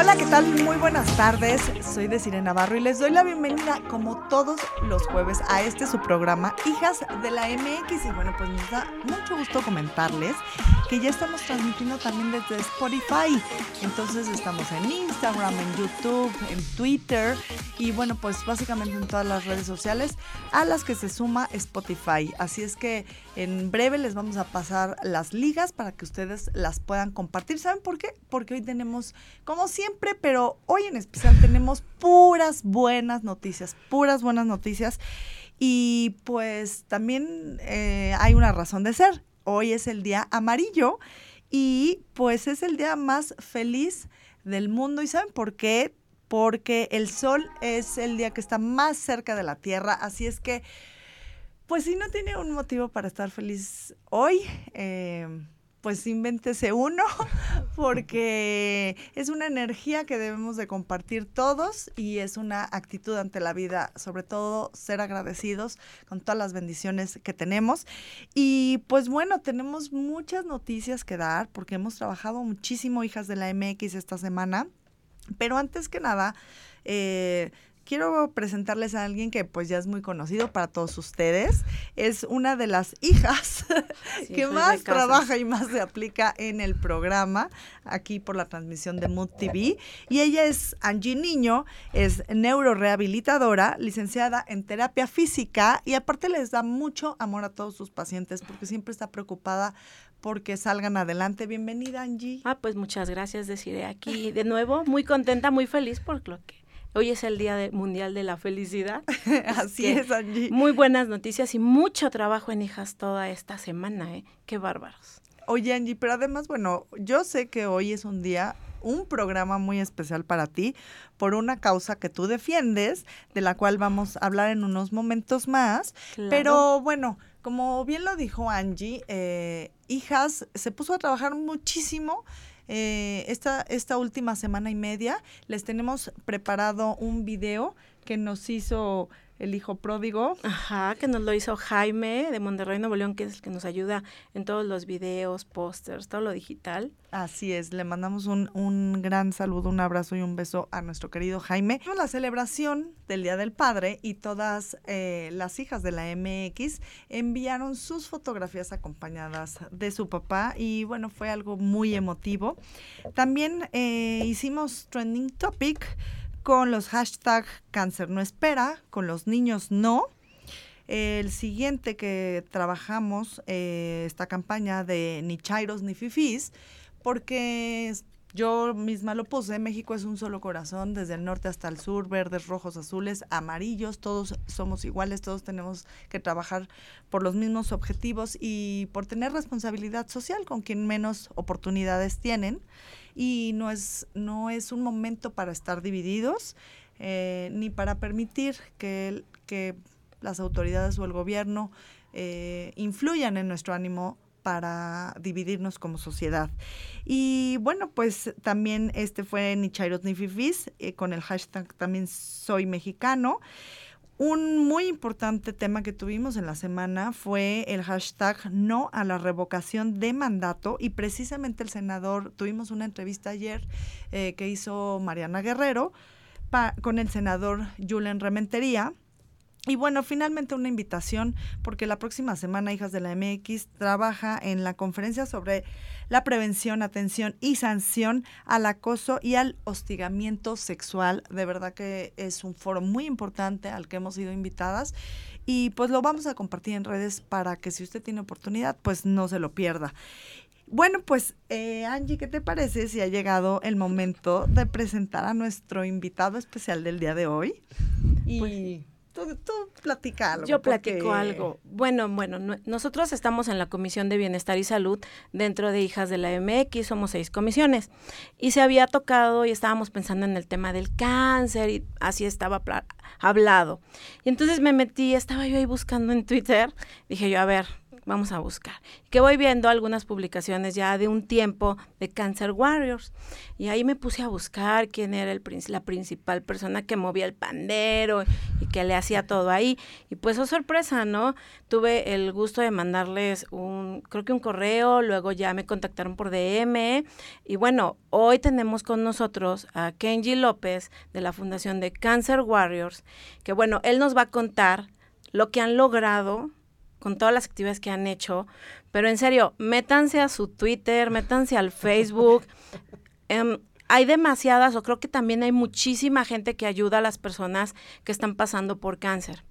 Hola, ¿qué tal? Muy buenas tardes. Soy de Sirena Navarro y les doy la bienvenida, como todos los jueves, a este su programa, Hijas de la MX. Y bueno, pues nos da mucho gusto comentarles que ya estamos transmitiendo también desde Spotify. Entonces estamos en Instagram, en YouTube, en Twitter y bueno, pues básicamente en todas las redes sociales a las que se suma Spotify. Así es que en breve les vamos a pasar las ligas para que ustedes las puedan compartir. ¿Saben por qué? Porque hoy tenemos, como siempre, pero hoy en especial tenemos puras buenas noticias, puras buenas noticias. Y pues también eh, hay una razón de ser. Hoy es el día amarillo y pues es el día más feliz del mundo. ¿Y saben por qué? Porque el sol es el día que está más cerca de la Tierra. Así es que pues si no tiene un motivo para estar feliz hoy, eh, pues invéntese uno, porque es una energía que debemos de compartir todos y es una actitud ante la vida, sobre todo ser agradecidos con todas las bendiciones que tenemos. Y pues bueno, tenemos muchas noticias que dar, porque hemos trabajado muchísimo, hijas de la MX, esta semana. Pero antes que nada, eh, quiero presentarles a alguien que pues ya es muy conocido para todos ustedes. Es una de las hijas que más trabaja y más se aplica en el programa, aquí por la transmisión de Mood TV. Y ella es Angie Niño, es neurorehabilitadora, licenciada en terapia física y aparte les da mucho amor a todos sus pacientes porque siempre está preocupada porque salgan adelante. Bienvenida, Angie. Ah, pues muchas gracias, deciré aquí de nuevo, muy contenta, muy feliz por lo que Hoy es el Día Mundial de la Felicidad. Así es, Angie. Muy buenas noticias y mucho trabajo en hijas toda esta semana, ¿eh? Qué bárbaros. Oye, Angie, pero además, bueno, yo sé que hoy es un día un programa muy especial para ti por una causa que tú defiendes, de la cual vamos a hablar en unos momentos más. Pero bueno, como bien lo dijo Angie, eh, Hijas se puso a trabajar muchísimo eh, esta, esta última semana y media les tenemos preparado un video que nos hizo el hijo pródigo. Ajá, que nos lo hizo Jaime de Monterrey, Nuevo León, que es el que nos ayuda en todos los videos, pósters, todo lo digital. Así es, le mandamos un, un, gran saludo, un abrazo y un beso a nuestro querido Jaime. La celebración del Día del Padre y todas eh, las hijas de la MX enviaron sus fotografías acompañadas de su papá y bueno, fue algo muy emotivo. También eh, hicimos Trending Topic con los hashtags cáncer no espera, con los niños no. El siguiente que trabajamos, eh, esta campaña de ni chairos ni fifís, porque yo misma lo puse, México es un solo corazón, desde el norte hasta el sur, verdes, rojos, azules, amarillos, todos somos iguales, todos tenemos que trabajar por los mismos objetivos y por tener responsabilidad social con quien menos oportunidades tienen. Y no es, no es un momento para estar divididos eh, ni para permitir que, que las autoridades o el gobierno eh, influyan en nuestro ánimo para dividirnos como sociedad. Y bueno, pues también este fue ni Chairos ni eh, con el hashtag también soy mexicano. Un muy importante tema que tuvimos en la semana fue el hashtag no a la revocación de mandato y precisamente el senador, tuvimos una entrevista ayer eh, que hizo Mariana Guerrero con el senador Julen Rementería y bueno, finalmente una invitación porque la próxima semana Hijas de la MX trabaja en la conferencia sobre la prevención, atención y sanción al acoso y al hostigamiento sexual. De verdad que es un foro muy importante al que hemos sido invitadas y pues lo vamos a compartir en redes para que si usted tiene oportunidad pues no se lo pierda. Bueno, pues eh, Angie, ¿qué te parece si ha llegado el momento de presentar a nuestro invitado especial del día de hoy? Y... Pues, Tú, platica algo. Yo platico algo. Bueno, bueno, nosotros estamos en la Comisión de Bienestar y Salud dentro de Hijas de la MX, somos seis comisiones. Y se había tocado y estábamos pensando en el tema del cáncer y así estaba hablado. Y entonces me metí, estaba yo ahí buscando en Twitter, dije yo, a ver, vamos a buscar. Que voy viendo algunas publicaciones ya de un tiempo de Cancer Warriors. Y ahí me puse a buscar quién era el, la principal persona que movía el pandero y que le hacía todo ahí. Y pues, oh sorpresa, ¿no? Tuve el gusto de mandarles un, creo que un correo, luego ya me contactaron por DM. Y bueno, hoy tenemos con nosotros a Kenji López de la Fundación de Cancer Warriors, que bueno, él nos va a contar lo que han logrado con todas las actividades que han hecho, pero en serio, métanse a su Twitter, métanse al Facebook. Em, hay demasiadas, o creo que también hay muchísima gente que ayuda a las personas que están pasando por cáncer.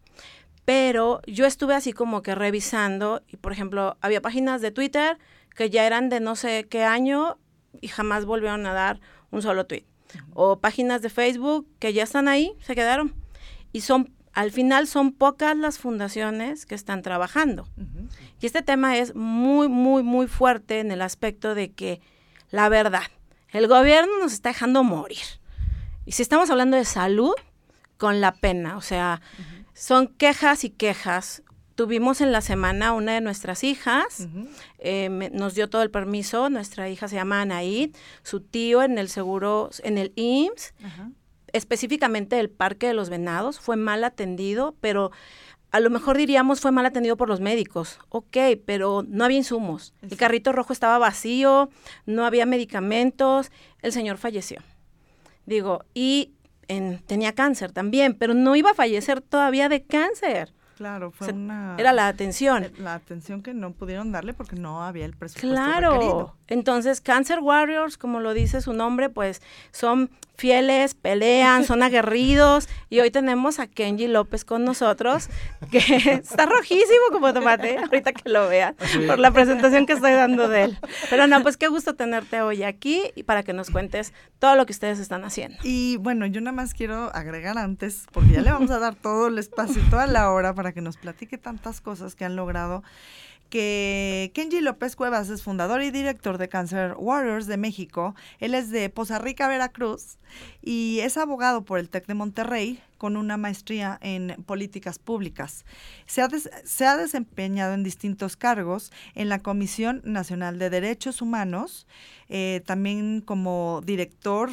Pero yo estuve así como que revisando, y por ejemplo, había páginas de Twitter que ya eran de no sé qué año y jamás volvieron a dar un solo tweet. O páginas de Facebook que ya están ahí, se quedaron. Y son al final son pocas las fundaciones que están trabajando. Y este tema es muy, muy, muy fuerte en el aspecto de que, la verdad, el gobierno nos está dejando morir. Y si estamos hablando de salud, con la pena, o sea, son quejas y quejas. Tuvimos en la semana una de nuestras hijas, eh, nos dio todo el permiso, nuestra hija se llama Anaid, su tío en el seguro, en el IMSS, específicamente el Parque de los Venados, fue mal atendido, pero a lo mejor diríamos fue mal atendido por los médicos. Ok, pero no había insumos. El carrito rojo estaba vacío, no había medicamentos, el señor falleció. Digo, y tenía cáncer también, pero no iba a fallecer todavía de cáncer. Claro, fue una... Era la atención. La atención que no pudieron darle porque no había el presupuesto Claro. Entonces, Cancer Warriors, como lo dice su nombre, pues son fieles, pelean, son aguerridos. Y hoy tenemos a Kenji López con nosotros, que está rojísimo como tomate, ahorita que lo vean, por la presentación que estoy dando de él. Pero no, pues qué gusto tenerte hoy aquí y para que nos cuentes todo lo que ustedes están haciendo. Y bueno, yo nada más quiero agregar antes, porque ya le vamos a dar todo el espacio, toda la hora para que nos platique tantas cosas que han logrado que Kenji López Cuevas es fundador y director de Cancer Warriors de México. Él es de Poza Rica, Veracruz, y es abogado por el TEC de Monterrey con una maestría en políticas públicas. Se ha, se ha desempeñado en distintos cargos en la Comisión Nacional de Derechos Humanos, eh, también como director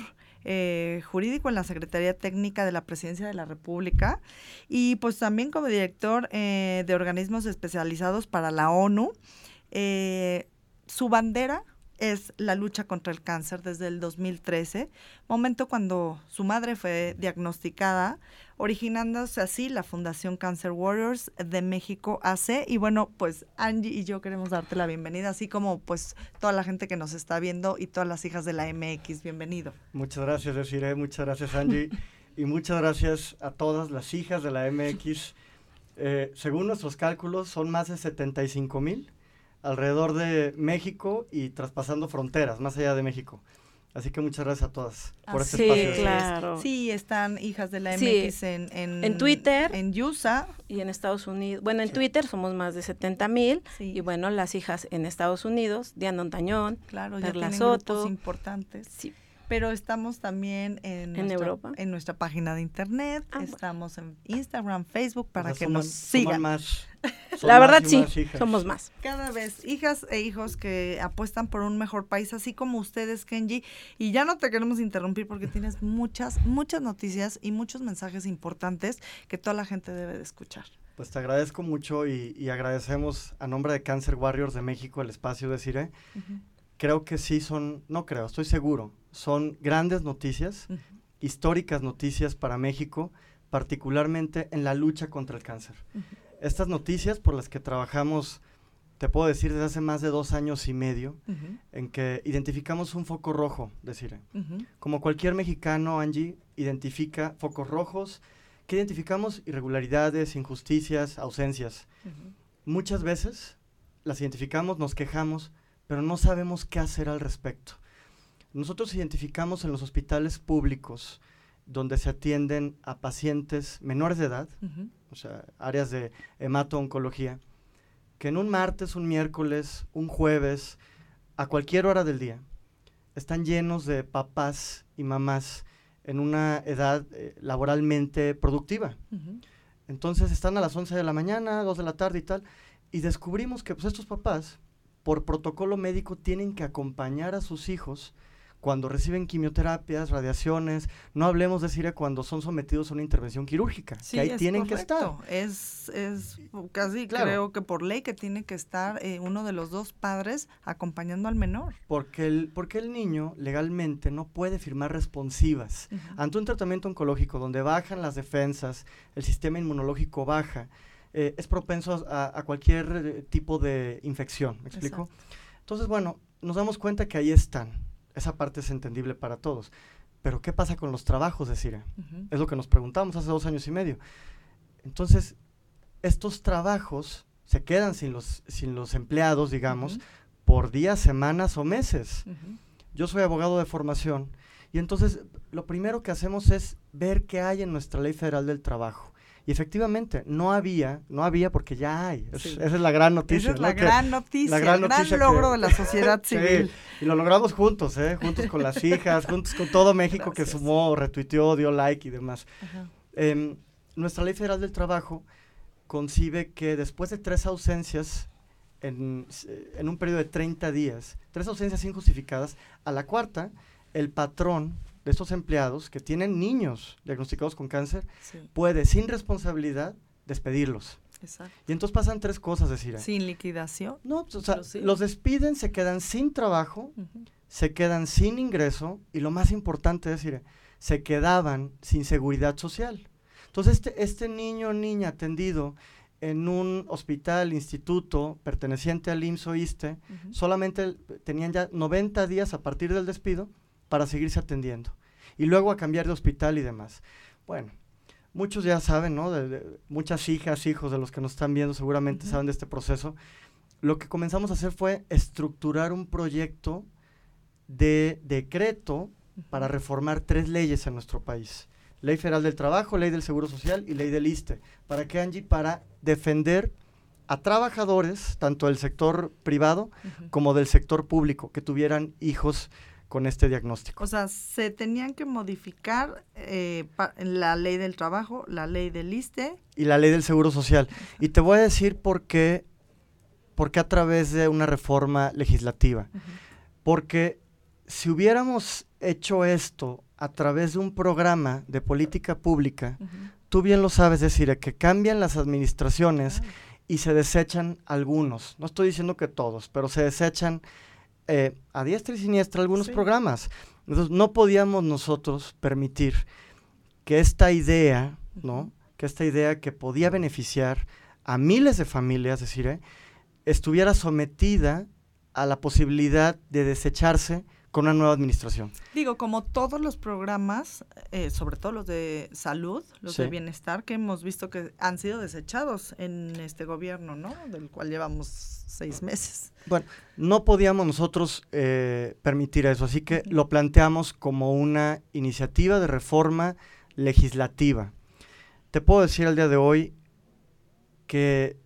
eh, jurídico en la Secretaría Técnica de la Presidencia de la República y pues también como director eh, de organismos especializados para la ONU. Eh, su bandera es la lucha contra el cáncer desde el 2013, momento cuando su madre fue diagnosticada, originándose así la Fundación Cancer Warriors de México AC. Y bueno, pues Angie y yo queremos darte la bienvenida, así como pues toda la gente que nos está viendo y todas las hijas de la MX, bienvenido. Muchas gracias, Desiree, muchas gracias Angie y muchas gracias a todas las hijas de la MX. Eh, según nuestros cálculos, son más de 75 mil alrededor de México y traspasando fronteras, más allá de México. Así que muchas gracias a todas por este sí, espacio. claro. Sí, están hijas de la MX en, en, Twitter. En USA. Y en Estados Unidos. Bueno, en Twitter somos más de 70 mil. Y bueno, las hijas en Estados Unidos, Diana Ontañón, claro, Perla ya Soto. Importantes. Sí. Pero estamos también en, ¿En nuestra, Europa. en nuestra página de internet, Ah, estamos en Instagram, Facebook para O sea, que nos sigan. más, La verdad sí, más somos más. Cada vez hijas e hijos que apuestan por un mejor país, así como ustedes, Kenji. Y ya no te queremos interrumpir porque tienes muchas, muchas noticias y muchos mensajes importantes que toda la gente debe de escuchar. Pues te agradezco mucho y, y agradecemos a nombre de Cancer Warriors de México el espacio de Cire. Creo que sí son, no creo, estoy seguro, son grandes noticias, históricas noticias para México, particularmente en la lucha contra el cáncer. Estas noticias por las que trabajamos, te puedo decir, desde hace más de dos años y medio, en que identificamos un foco rojo de Cire. ujú, Como cualquier mexicano, Angie identifica focos rojos, que identificamos irregularidades, injusticias, ausencias. Muchas veces las identificamos, nos quejamos, pero no sabemos qué hacer al respecto. Nosotros identificamos en los hospitales públicos donde se atienden a pacientes menores de edad, o sea, áreas de hemato-oncología, que en un martes, un miércoles, un jueves, a cualquier hora del día, están llenos de papás y mamás en una edad eh, laboralmente productiva. Entonces están a las 11 de la mañana, 2 de la tarde y tal, Y descubrimos que pues, estos papás, por protocolo médico, tienen que acompañar a sus hijos cuando reciben quimioterapias, radiaciones, no hablemos de Siria cuando son sometidos a una intervención quirúrgica, que ahí tienen que estar. Es, es casi creo que por ley que tiene que estar eh, uno de los dos padres acompañando al menor. Porque el, porque el niño legalmente no puede firmar responsivas. Ante un tratamiento oncológico donde bajan las defensas, el sistema inmunológico baja, eh, es propenso a, cualquier eh, tipo de infección, ¿me explico? Entonces, bueno, nos damos cuenta que ahí están esa parte es entendible para todos. Pero ¿qué pasa con los trabajos de Cira? Es lo que nos preguntamos hace dos años y medio. Entonces, estos trabajos se quedan sin los, sin los empleados, digamos, por días, semanas o meses. Yo soy abogado de formación y entonces lo primero que hacemos es ver qué hay en nuestra ley federal del trabajo. Y efectivamente, no había, no había porque ya hay. esa es la gran noticia. Esa es la, gran noticia, el gran logro de la sociedad civil. y lo logramos juntos, ¿eh? Juntos con las hijas, juntos con todo México que sumó, retuiteó, dio like y demás. Em, nuestra Ley Federal del Trabajo concibe que después de tres ausencias en, en un periodo de 30 días, tres ausencias injustificadas, a la cuarta, el patrón de estos empleados que tienen niños diagnosticados con cáncer puede, sin responsabilidad, despedirlos. Exacto. Y entonces pasan tres cosas, decir. Sin liquidación. No, pues, o sea, los despiden, se quedan sin trabajo, se quedan sin ingreso y lo más importante es decir, se quedaban sin seguridad social. Entonces este, este niño o niña atendido en un hospital, instituto perteneciente al IMSS o ISTE, solamente tenían ya 90 días a partir del despido para seguirse atendiendo. Y luego a cambiar de hospital y demás. Bueno, muchos ya saben, ¿no? De, muchas hijas, hijos de los que nos están viendo seguramente saben de este proceso. Lo que comenzamos a hacer fue estructurar un proyecto de decreto para reformar tres leyes en nuestro país. Ley Federal del Trabajo, Ley del Seguro Social y Ley del ISTE. ¿Para qué, Angie? Para defender a trabajadores, tanto del sector privado como del sector público, que tuvieran hijos con este diagnóstico. O sea, se tenían que modificar eh, la ley del trabajo, la ley del ISTE. Y la ley del Seguro Social. Y te voy a decir por qué, por qué a través de una reforma legislativa. Porque si hubiéramos hecho esto a través de un programa de política pública, tú bien lo sabes decir, que cambian las administraciones y se desechan algunos. No estoy diciendo que todos, pero se desechan eh, a diestra y siniestra algunos programas. Entonces no podíamos nosotros permitir que esta idea, ¿no? Que esta idea que podía beneficiar a miles de familias, es decir, eh, estuviera sometida a la posibilidad de desecharse con una nueva administración. Digo, como todos los programas, eh, sobre todo los de salud, los de bienestar, que hemos visto que han sido desechados en este gobierno, ¿no? Del cual llevamos seis meses. Bueno, no podíamos nosotros eh, permitir eso, así que lo planteamos como una iniciativa de reforma legislativa. Te puedo decir al día de hoy que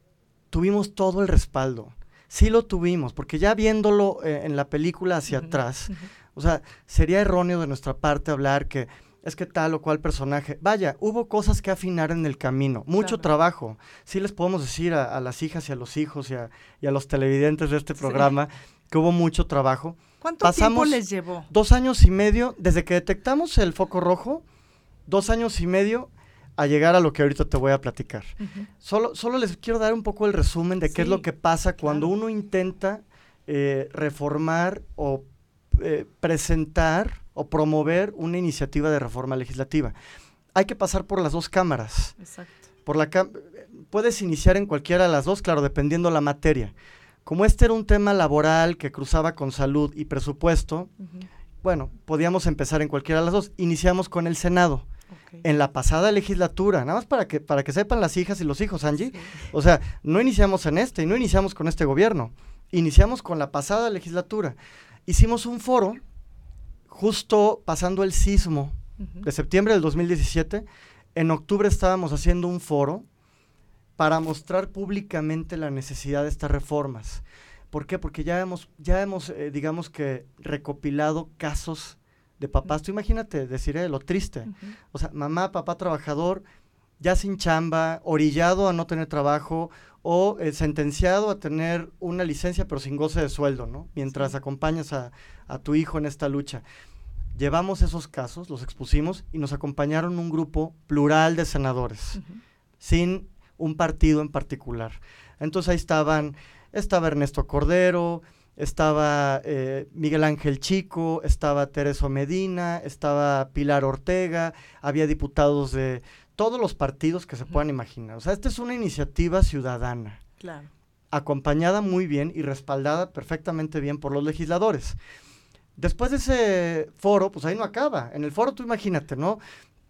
tuvimos todo el respaldo sí lo tuvimos, porque ya viéndolo eh, en la película hacia atrás, o sea, sería erróneo de nuestra parte hablar que es que tal o cual personaje. Vaya, hubo cosas que afinar en el camino, mucho trabajo. Sí les podemos decir a, las hijas y a los hijos y a, los televidentes de este programa que hubo mucho trabajo. ¿Cuánto tiempo les llevó? Dos años y medio, desde que detectamos el foco rojo, dos años y medio a llegar a lo que ahorita te voy a platicar. solo, solo les quiero dar un poco el resumen de qué es lo que pasa cuando uno intenta eh, reformar o eh, presentar o promover una iniciativa de reforma legislativa. Hay que pasar por las dos cámaras. Exacto. Por la puedes iniciar en cualquiera de las dos, claro, dependiendo la materia. Como este era un tema laboral que cruzaba con salud y presupuesto, bueno, podíamos empezar en cualquiera de las dos. Iniciamos con el Senado en la pasada legislatura, nada más para que, para que sepan las hijas y los hijos, Angie. O sea, no iniciamos en este y no iniciamos con este gobierno, iniciamos con la pasada legislatura. Hicimos un foro justo pasando el sismo de septiembre del 2017. En octubre estábamos haciendo un foro para mostrar públicamente la necesidad de estas reformas. ¿Por qué? Porque ya hemos, ya hemos eh, digamos que, recopilado casos de papás. Tú imagínate decir eh, lo triste. O sea, mamá, papá trabajador, ya sin chamba, orillado a no tener trabajo o eh, sentenciado a tener una licencia pero sin goce de sueldo, ¿no? Mientras acompañas a, tu hijo en esta lucha. Llevamos esos casos, los expusimos y nos acompañaron un grupo plural de senadores, sin un partido en particular. Entonces ahí estaban, estaba Ernesto Cordero, estaba eh, Miguel Ángel Chico, estaba Tereso Medina, estaba Pilar Ortega, había diputados de todos los partidos que se puedan imaginar. O sea, esta es una iniciativa ciudadana. Claro. Acompañada muy bien y respaldada perfectamente bien por los legisladores. Después de ese foro, pues ahí no acaba. En el foro tú imagínate, ¿no?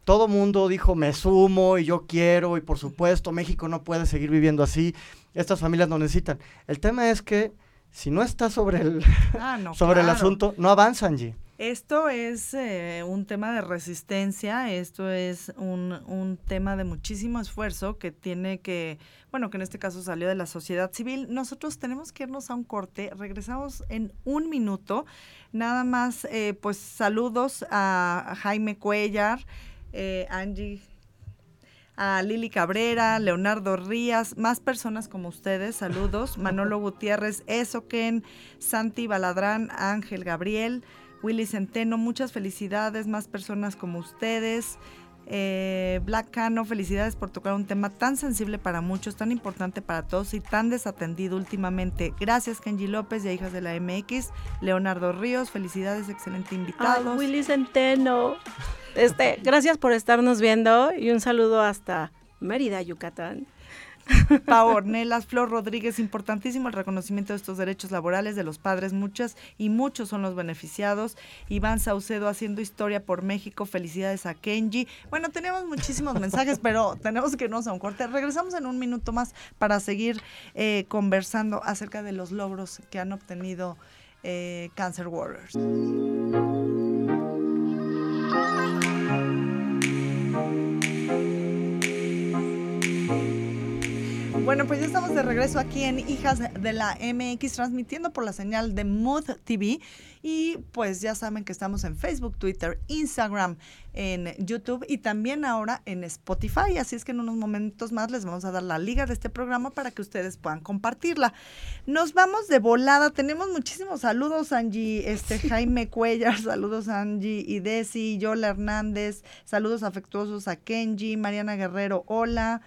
Todo mundo dijo, me sumo y yo quiero y por supuesto México no puede seguir viviendo así. Estas familias no necesitan. El tema es que si no está sobre el, ah, sobre el asunto, no avanzan, G. Esto es eh, un tema de resistencia, esto es un, un, tema de muchísimo esfuerzo que tiene que, bueno, que en este caso salió de la sociedad civil. Nosotros tenemos que irnos a un corte, regresamos en un minuto. Nada más, eh, pues saludos a Jaime Cuellar, eh, Angie a Lili Cabrera, Leonardo Rías, más personas como ustedes, saludos, Manolo Gutiérrez, Esoken, Santi Baladrán, Ángel Gabriel, Willy Centeno, muchas felicidades, más personas como ustedes. Eh, Black Cano, felicidades por tocar un tema tan sensible para muchos, tan importante para todos y tan desatendido últimamente. Gracias, Kenji López y Hijas de la MX. Leonardo Ríos, felicidades, excelente invitado. Willy Centeno. Este, gracias por estarnos viendo y un saludo hasta Mérida, Yucatán. Pau Ornelas, Flor Rodríguez, importantísimo el reconocimiento de estos derechos laborales de los padres, muchas y muchos son los beneficiados. Iván Saucedo haciendo historia por México, felicidades a Kenji. Bueno, tenemos muchísimos mensajes, pero tenemos que irnos a un corte. Regresamos en un minuto más para seguir eh, conversando acerca de los logros que han obtenido eh, Cancer Warriors. Bueno, pues ya estamos de regreso aquí en Hijas de la MX, transmitiendo por la señal de Mood TV. Y pues ya saben que estamos en Facebook, Twitter, Instagram, en YouTube y también ahora en Spotify. Así es que en unos momentos más les vamos a dar la liga de este programa para que ustedes puedan compartirla. Nos vamos de volada. Tenemos muchísimos saludos, Angie, este Jaime Cuellar, saludos Angie y Desi, Yola Hernández, saludos afectuosos a Kenji, Mariana Guerrero, hola.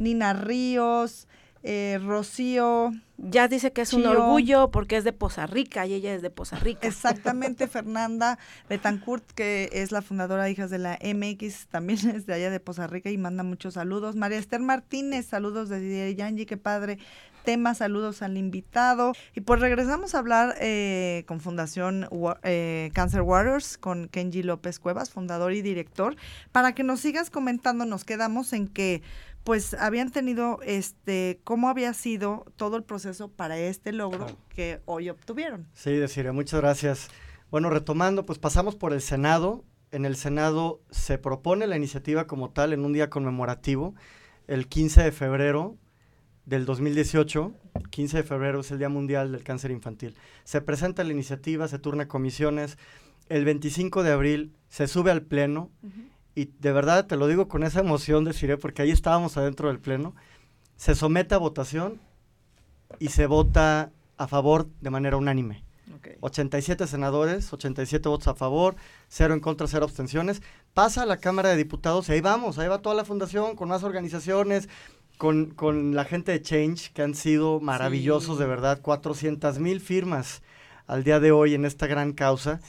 Nina Ríos, eh, Rocío. Ya dice que es un orgullo porque es de Poza Rica y ella es de Poza Rica. Exactamente, Fernanda Betancourt, que es la fundadora de Hijas de la MX, también es de allá de Poza Rica y manda muchos saludos. María Esther Martínez, saludos de Yanji, qué padre tema, saludos al invitado. Y pues regresamos a hablar eh, con Fundación eh, Cancer Warriors, con Kenji López Cuevas, fundador y director, para que nos sigas comentando, nos quedamos en que pues habían tenido este cómo había sido todo el proceso para este logro que hoy obtuvieron. Sí, deciré, muchas gracias. Bueno, retomando, pues pasamos por el Senado. En el Senado se propone la iniciativa como tal en un día conmemorativo, el 15 de febrero del 2018. 15 de febrero es el Día Mundial del Cáncer Infantil. Se presenta la iniciativa, se turna comisiones. El 25 de abril se sube al Pleno y de verdad te lo digo con esa emoción, deciré, porque ahí estábamos adentro del Pleno, se somete a votación y se vota a favor de manera unánime. 87 senadores, 87 votos a favor, 0 en contra, 0 abstenciones. Pasa a la Cámara de Diputados y ahí vamos, ahí va toda la fundación con más organizaciones, con, con la gente de Change, que han sido maravillosos, de verdad, 400 mil firmas al día de hoy en esta gran causa.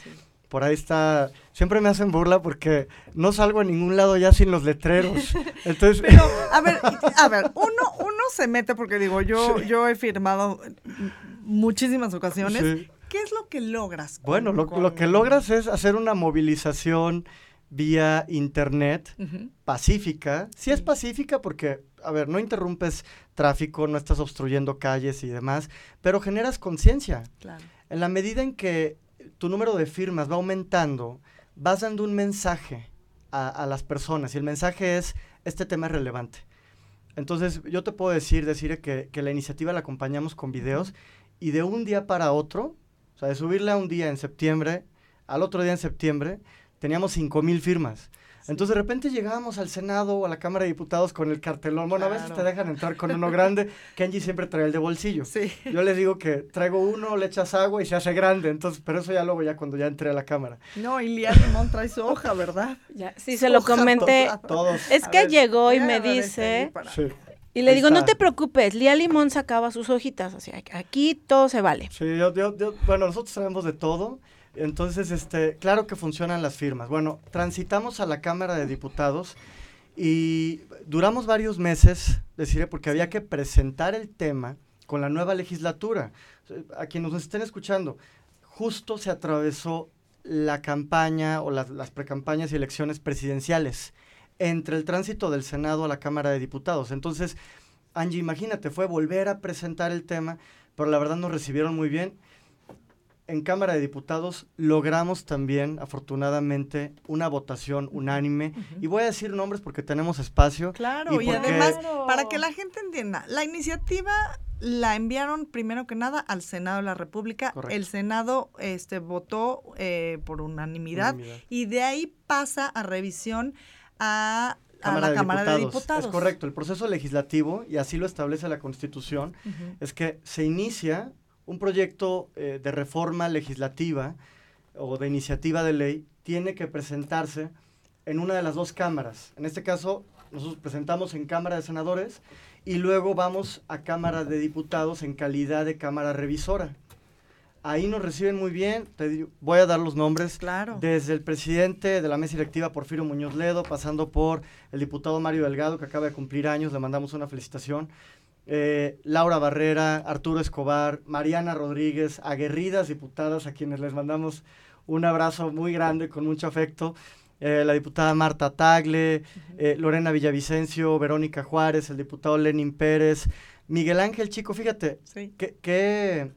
Por ahí está, siempre me hacen burla porque no salgo a ningún lado ya sin los letreros. Entonces, Pero, a ver, a ver, uno, uno se mete porque digo, yo, yo he firmado muchísimas ocasiones. ¿Qué es lo que logras? bueno, lo, que logras es hacer una movilización vía internet pacífica. Sí es pacífica porque, a ver, no interrumpes tráfico, no estás obstruyendo calles y demás, pero generas conciencia. Claro. En la medida en que tu número de firmas va aumentando, vas dando un mensaje a, las personas y el mensaje es, este tema es relevante. Entonces, yo te puedo decir, decir que, la iniciativa la acompañamos con videos y de un día para otro, o sea, de subirla un día en septiembre, al otro día en septiembre, teníamos 5 mil firmas. Entonces de repente llegábamos al Senado o a la Cámara de Diputados con el cartelón. Bueno, a veces te dejan entrar con uno grande. Kenji siempre trae el de bolsillo. Sí. Yo les digo que traigo uno, le echas agua y se hace grande. Entonces, pero eso ya luego ya cuando ya entré a la Cámara. No, y Lía Limón trae su hoja, ¿verdad? Ya, sí, se lo comenté. Todos. Es que llegó y me dice... Sí. Y le digo, no te preocupes, Lía Limón sacaba sus hojitas, o sea, aquí todo se vale. Sí, yo, yo, bueno, nosotros sabemos de todo, entonces, este, claro que funcionan las firmas. Bueno, transitamos a la Cámara de Diputados y duramos varios meses, deciré, porque había que presentar el tema con la nueva legislatura. A quienes nos estén escuchando, justo se atravesó la campaña o las, las precampañas y elecciones presidenciales entre el tránsito del Senado a la Cámara de Diputados. Entonces, Angie, imagínate, fue volver a presentar el tema, pero la verdad nos recibieron muy bien. En Cámara de Diputados logramos también, afortunadamente, una votación unánime. Y voy a decir nombres porque tenemos espacio. Claro, y, además, para que la gente entienda, la iniciativa la enviaron primero que nada al Senado de la República. El Senado este, votó eh, por unanimidad, y de ahí pasa a revisión a, la Cámara de Diputados. Es correcto, el proceso legislativo, y así lo establece la Constitución, es que se inicia un proyecto eh, de reforma legislativa o de iniciativa de ley, tiene que presentarse en una de las dos cámaras. En este caso, nosotros presentamos en Cámara de Senadores y luego vamos a Cámara de Diputados en calidad de Cámara Revisora. Ahí nos reciben muy bien, te voy a dar los nombres. Claro. Desde el presidente de la mesa directiva, Porfirio Muñoz Ledo, pasando por el diputado Mario Delgado, que acaba de cumplir años, le mandamos una felicitación. Eh, Laura Barrera, Arturo Escobar, Mariana Rodríguez, aguerridas diputadas a quienes les mandamos un abrazo muy grande, con mucho afecto. Eh, la diputada Marta Tagle, eh, Lorena Villavicencio, Verónica Juárez, el diputado Lenin Pérez, Miguel Ángel Chico, fíjate, sí. que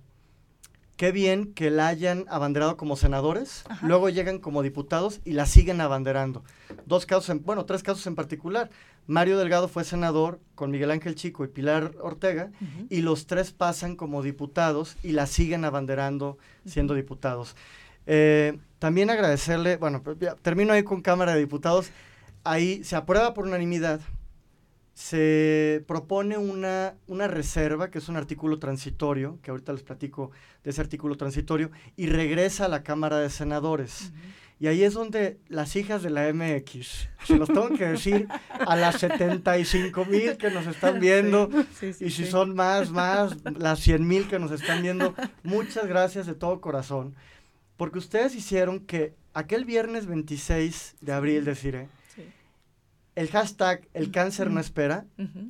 qué bien que la hayan abanderado como senadores, luego llegan como diputados y la siguen abanderando. Dos casos, en, bueno, tres casos en particular. Mario Delgado fue senador con Miguel Ángel Chico y Pilar Ortega y los tres pasan como diputados y la siguen abanderando siendo diputados. Eh, también agradecerle, bueno, pues termino ahí con Cámara de Diputados, ahí se aprueba por unanimidad se propone una, una, reserva, que es un artículo transitorio, que ahorita les platico de ese artículo transitorio, y regresa a la Cámara de Senadores. Y ahí es donde las hijas de la MX, se los tengo que decir a las 75 mil que nos están viendo, y si son más, más, las 100 mil que nos están viendo, muchas gracias de todo corazón, porque ustedes hicieron que aquel viernes 26 de abril, deciré, el hashtag El cáncer no espera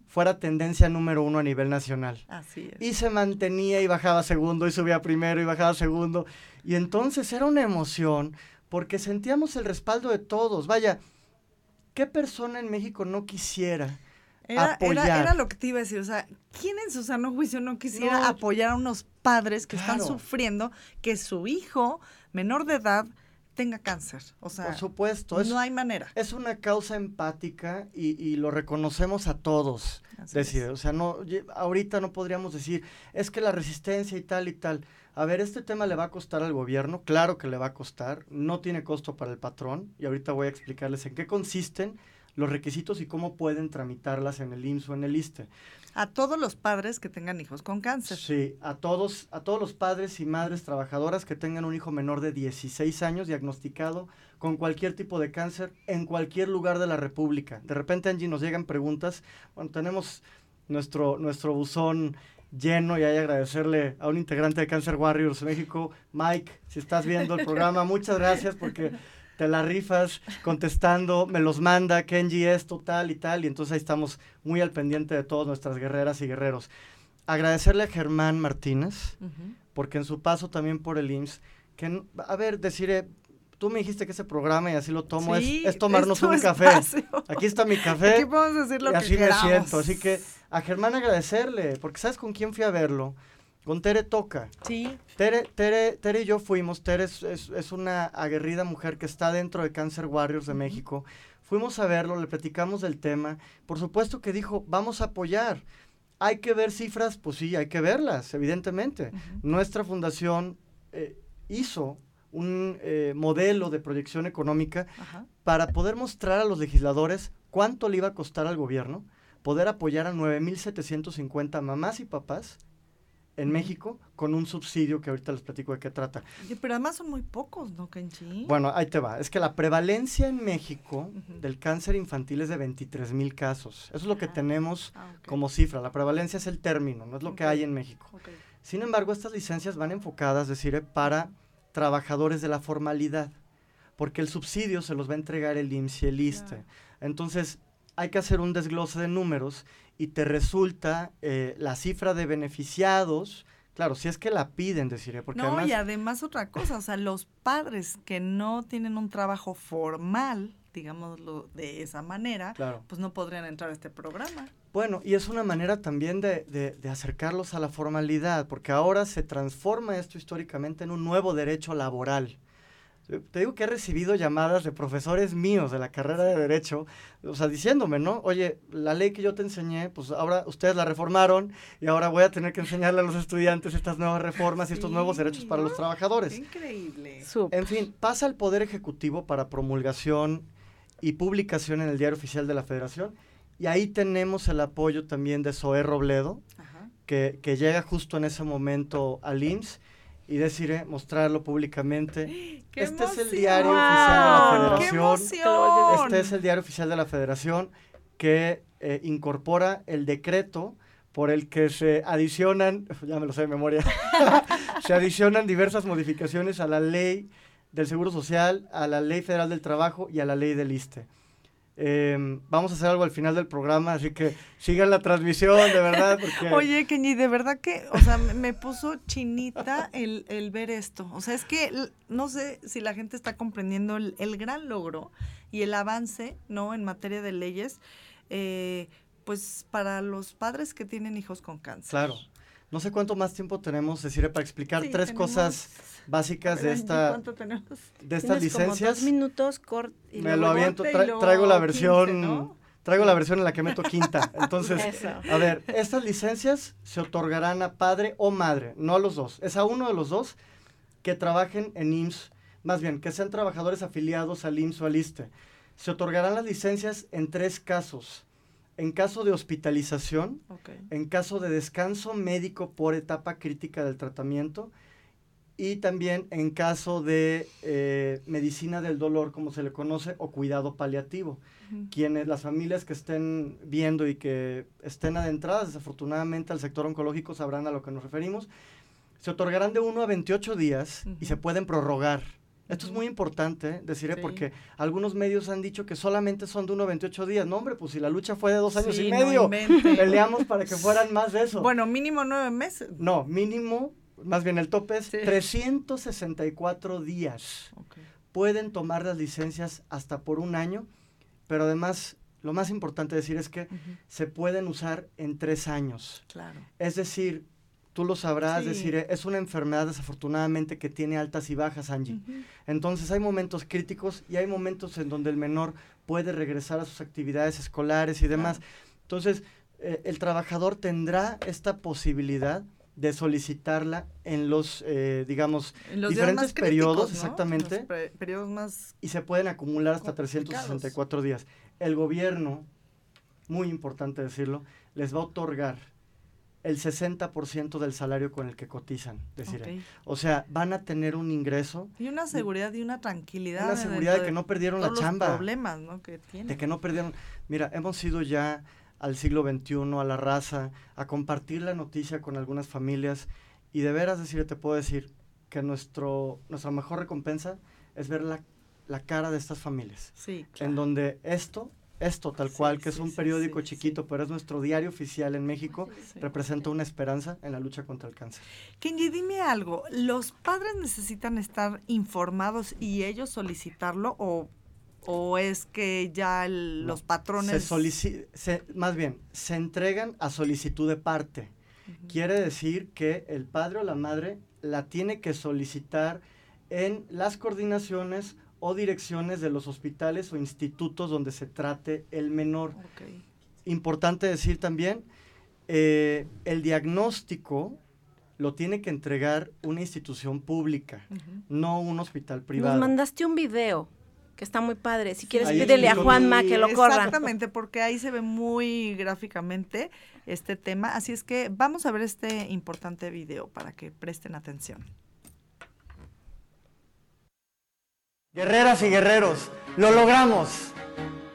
fuera tendencia número uno a nivel nacional. Así es. Y se mantenía y bajaba segundo y subía primero y bajaba segundo. Y entonces era una emoción porque sentíamos el respaldo de todos. Vaya, ¿qué persona en México no quisiera apoyar? Era, lo que te iba a decir. O sea, ¿quién en su sano juicio no quisiera apoyar a unos padres que están sufriendo que su hijo menor de edad tenga cáncer. O sea, por supuesto, no hay manera. Es una causa empática y, lo reconocemos a todos. decir, o sea, no, ahorita no podríamos decir, es que la resistencia y tal y tal. A ver, este tema le va a costar al gobierno, claro que le va a costar, no tiene costo para el patrón y ahorita voy a explicarles en qué consisten los requisitos y cómo pueden tramitarlas en el IMSS o en el ISTE. A todos los padres que tengan hijos con cáncer. Sí, a todos, a todos los padres y madres trabajadoras que tengan un hijo menor de 16 años diagnosticado con cualquier tipo de cáncer en cualquier lugar de la República. De repente, Angie, nos llegan preguntas. Bueno, tenemos nuestro, nuestro buzón lleno y hay que agradecerle a un integrante de Cancer Warriors México, Mike, si estás viendo el programa, muchas gracias porque te la rifas contestando, me los manda, Kenji esto, tal y tal, y entonces ahí estamos muy al pendiente de todas nuestras guerreras y guerreros. Agradecerle a Germán Martínez, porque en su paso también por el IMSS, que, a ver, deciré, tú me dijiste que ese programa, y así lo tomo, es, tomarnos un café. Aquí está mi café. Aquí podemos decir lo y así me siento. Así que a Germán agradecerle, porque ¿sabes con quién fui a verlo? Con Tere Toca. Sí. Tere, Tere, Tere y yo fuimos. Tere es, una aguerrida mujer que está dentro de Cancer Warriors de México. Fuimos a verlo, le platicamos del tema. Por supuesto que dijo, vamos a apoyar. Hay que ver cifras, pues sí, hay que verlas, evidentemente. Nuestra fundación eh, hizo un eh, modelo de proyección económica para poder mostrar a los legisladores cuánto le iba a costar al gobierno poder apoyar a 9.750 mamás y papás en México con un subsidio que ahorita les platico de qué trata. pero además son muy pocos, ¿no, Kenchi? Bueno, ahí te va. Es que la prevalencia en México del cáncer infantil es de 23 mil casos. Eso es lo que ah, tenemos ah, como cifra. La prevalencia es el término, no es lo que hay en México. Sin embargo, estas licencias van enfocadas, es decir, para trabajadores de la formalidad, porque el subsidio se los va a entregar el IMSS y el ISTE. Entonces, hay que hacer un desglose de números y te resulta eh, la cifra de beneficiados, claro, si es que la piden, deciré, porque no, y además otra cosa, o sea, los padres que no tienen un trabajo formal, digámoslo de esa manera, pues no podrían entrar a este programa. Bueno, y es una manera también de, de, acercarlos a la formalidad, porque ahora se transforma esto históricamente en un nuevo derecho laboral. Te digo que he recibido llamadas de profesores míos de la carrera de Derecho, o sea, diciéndome, ¿no? Oye, la ley que yo te enseñé, pues ahora ustedes la reformaron y ahora voy a tener que enseñarle a los estudiantes estas nuevas reformas y estos nuevos derechos para los trabajadores. Increíble. En fin, pasa el Poder Ejecutivo para promulgación y publicación en el Diario Oficial de la Federación y ahí tenemos el apoyo también de Zoé Robledo, que, que llega justo en ese momento al IMSS y deciré mostrarlo públicamente. este es el diario oficial de la Federación. Este es el diario oficial de la Federación que eh, incorpora el decreto por el que se adicionan, ya me lo sé de memoria, se adicionan diversas modificaciones a la ley del Seguro Social, a la ley federal del trabajo y a la ley del ISTE. Em, vamos a hacer algo al final del programa, así que sigan la transmisión, de verdad. Oye, Kenny, de verdad que, o sea, me puso chinita el, el, ver esto. O sea, es que no sé si la gente está comprendiendo el, gran logro y el avance, ¿no? En materia de leyes, eh, pues para los padres que tienen hijos con cáncer. Claro. No sé cuánto más tiempo tenemos, decir, para explicar tres cosas básicas de esta de estas licencias. dos minutos cortos. Me lo aviento, traigo la versión traigo la versión en la que meto quinta. Entonces, a ver, estas licencias se otorgarán a padre o madre, no a los dos. Es a uno de los dos que trabajen en IMSS, más bien, que sean trabajadores afiliados al IMSS o al ISTE. Se otorgarán las licencias en tres casos en caso de hospitalización, en caso de descanso médico por etapa crítica del tratamiento y también en caso de eh, medicina del dolor, como se le conoce, o cuidado paliativo. Quienes, las familias que estén viendo y que estén adentradas desafortunadamente al sector oncológico sabrán a lo que nos referimos. Se otorgarán de 1 a 28 días y se pueden prorrogar esto es muy importante, deciré, porque algunos medios han dicho que solamente son de 1 a 28 días. No, hombre, pues si la lucha fue de dos años y medio, peleamos para que fueran más de eso. Bueno, mínimo nueve meses. No, mínimo, más bien el tope es 364 días. Pueden tomar las licencias hasta por un año, pero además lo más importante decir es que se pueden usar en tres años. Claro. Es decir, tú lo sabrás decir, es una enfermedad desafortunadamente que tiene altas y bajas, Angie. Entonces hay momentos críticos y hay momentos en donde el menor puede regresar a sus actividades escolares y demás. Entonces, eh, el trabajador tendrá esta posibilidad de solicitarla en los, eh, digamos, diferentes periodos, exactamente. periodos más... Y se pueden acumular hasta 364 días. El gobierno, muy importante decirlo, les va a otorgar el 60% del salario con el que cotizan, decir. O sea, van a tener un ingreso. Y una seguridad y una tranquilidad. Una seguridad de que no perdieron la chamba. Los problemas, ¿no? Que tienen. De que no perdieron. Mira, hemos ido ya al siglo XXI, a la raza, a compartir la noticia con algunas familias. Y de veras, decir, te puedo decir que nuestro, nuestra mejor recompensa es ver la, la cara de estas familias. Sí, En donde esto esto tal cual, que es un periódico chiquito, pero es nuestro diario oficial en México, representa una esperanza en la lucha contra el cáncer. Kenji, dime algo, ¿los padres necesitan estar informados y ellos solicitarlo o, o es que ya los patrones... Se más bien, se entregan a solicitud de parte. Quiere decir que el padre o la madre la tiene que solicitar en las coordinaciones o direcciones de los hospitales o institutos donde se trate el menor. Importante decir también, eh, el diagnóstico lo tiene que entregar una institución pública, no un hospital privado. Nos mandaste un video que está muy padre. Si quieres, pídele a Juanma que lo corra. Exactamente, porque ahí se ve muy gráficamente este tema. Así es que vamos a ver este importante video para que presten atención. Guerreras y guerreros, lo logramos.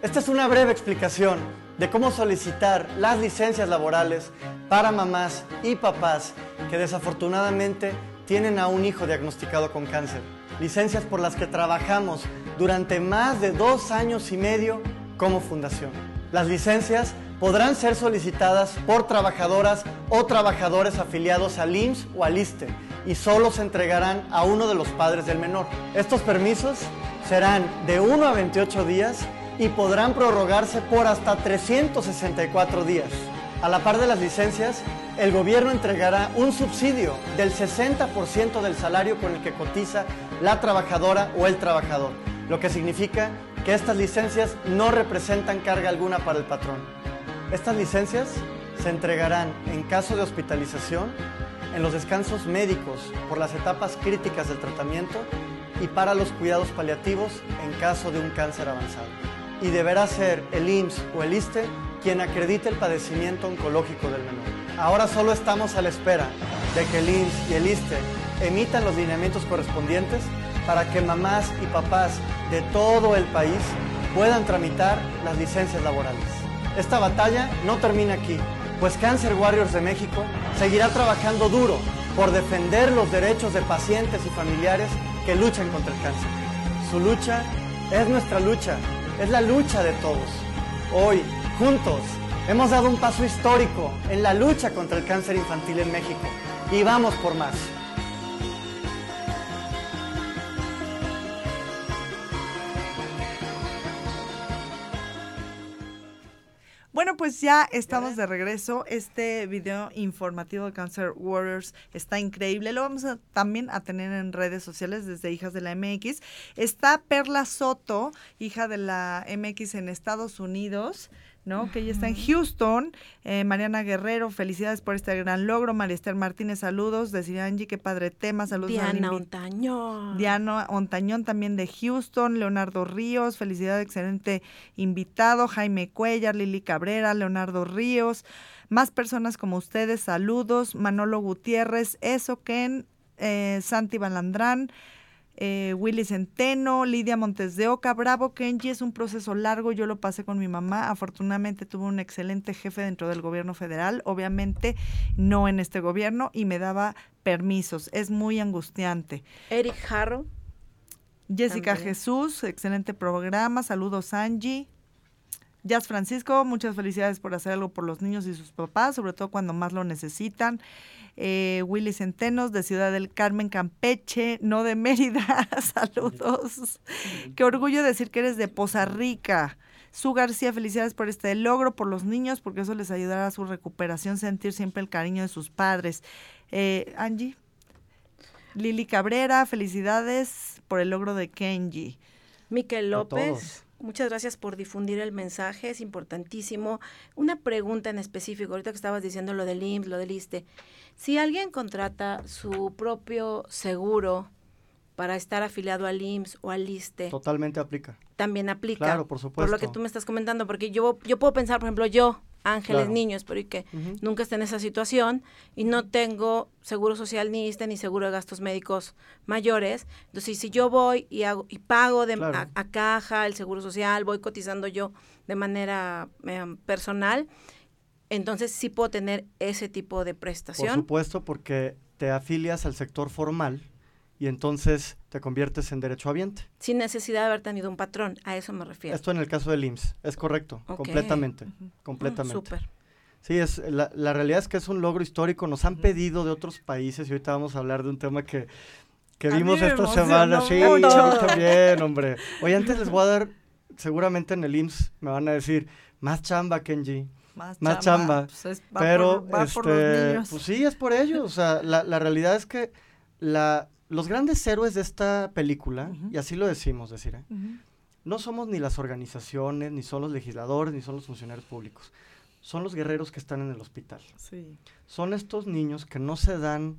Esta es una breve explicación de cómo solicitar las licencias laborales para mamás y papás que desafortunadamente tienen a un hijo diagnosticado con cáncer. Licencias por las que trabajamos durante más de dos años y medio como fundación. Las licencias podrán ser solicitadas por trabajadoras o trabajadores afiliados al IMSS o al ISTE y solo se entregarán a uno de los padres del menor. Estos permisos serán de 1 a 28 días y podrán prorrogarse por hasta 364 días. A la par de las licencias, el gobierno entregará un subsidio del 60% del salario con el que cotiza la trabajadora o el trabajador, lo que significa que estas licencias no representan carga alguna para el patrón. Estas licencias se entregarán en caso de hospitalización en los descansos médicos por las etapas críticas del tratamiento y para los cuidados paliativos en caso de un cáncer avanzado. Y deberá ser el IMSS o el ISTE quien acredite el padecimiento oncológico del menor. Ahora solo estamos a la espera de que el IMSS y el ISTE emitan los lineamientos correspondientes para que mamás y papás de todo el país puedan tramitar las licencias laborales. Esta batalla no termina aquí pues Cancer Warriors de México seguirá trabajando duro por defender los derechos de pacientes y familiares que luchan contra el cáncer. Su lucha es nuestra lucha, es la lucha de todos. Hoy, juntos, hemos dado un paso histórico en la lucha contra el cáncer infantil en México y vamos por más. Bueno, pues ya estamos de regreso. Este video informativo de Cancer Warriors está increíble. Lo vamos a, también a tener en redes sociales desde Hijas de la MX. Está Perla Soto, hija de la MX en Estados Unidos. ¿No? Que ella está en Houston. Eh, Mariana Guerrero, felicidades por este gran logro. María Esther Martínez, saludos. Decir Angie, qué padre tema. Saludos Diana Ontañón. Diana Ontañón también de Houston. Leonardo Ríos, felicidades, excelente invitado. Jaime Cuellar, Lili Cabrera, Leonardo Ríos. Más personas como ustedes, saludos. Manolo Gutiérrez, Eso Ken, eh, Santi Balandrán eh, Willy Centeno, Lidia Montes de Oca, bravo Kenji, es un proceso largo, yo lo pasé con mi mamá, afortunadamente tuve un excelente jefe dentro del gobierno federal, obviamente no en este gobierno y me daba permisos, es muy angustiante. Eric Jarro. Jessica Jesús, excelente programa, saludos Angie. Jazz Francisco, muchas felicidades por hacer algo por los niños y sus papás, sobre todo cuando más lo necesitan eh, Willy Centenos de Ciudad del Carmen, Campeche, no de Mérida, saludos. Qué orgullo decir que eres de Poza Rica. Su García, felicidades por este logro, por los niños, porque eso les ayudará a su recuperación, sentir siempre el cariño de sus padres. Eh, Angie. Lili Cabrera, felicidades por el logro de Kenji. Miquel López. Muchas gracias por difundir el mensaje, es importantísimo. Una pregunta en específico, ahorita que estabas diciendo lo del IMSS, lo del ISTE. Si alguien contrata su propio seguro para estar afiliado al IMSS o al ISTE. Totalmente aplica. También aplica. Claro, por supuesto. Por lo que tú me estás comentando, porque yo, yo puedo pensar, por ejemplo, yo, Ángeles Niños, pero y que nunca esté en esa situación y no tengo seguro social ni ISTE ni seguro de gastos médicos mayores. Entonces, si yo voy y, hago, y pago de, a, caja el seguro social, voy cotizando yo de manera eh, personal, entonces sí puedo tener ese tipo de prestación. Por supuesto, porque te afilias al sector formal y entonces te conviertes en derecho derechohabiente. Sin necesidad de haber tenido un patrón, a eso me refiero. Esto en el caso del IMSS, es correcto, completamente, completamente. Súper. Sí, es, la, la, realidad es que es un logro histórico, nos han pedido de otros países y ahorita vamos a hablar de un tema que, que vimos esta semana. Sí, también, hombre. Oye, antes les voy a dar, seguramente en el IMSS me van a decir, más chamba, Kenji más, chamba. Pues pero, este, pues sí, es por ellos. O sea, la, la realidad es que la, los grandes héroes de esta película, y así lo decimos, decir, ¿eh? no somos ni las organizaciones, ni son los legisladores, ni son los funcionarios públicos. son los guerreros que están en el hospital. Sí. Son estos niños que no se dan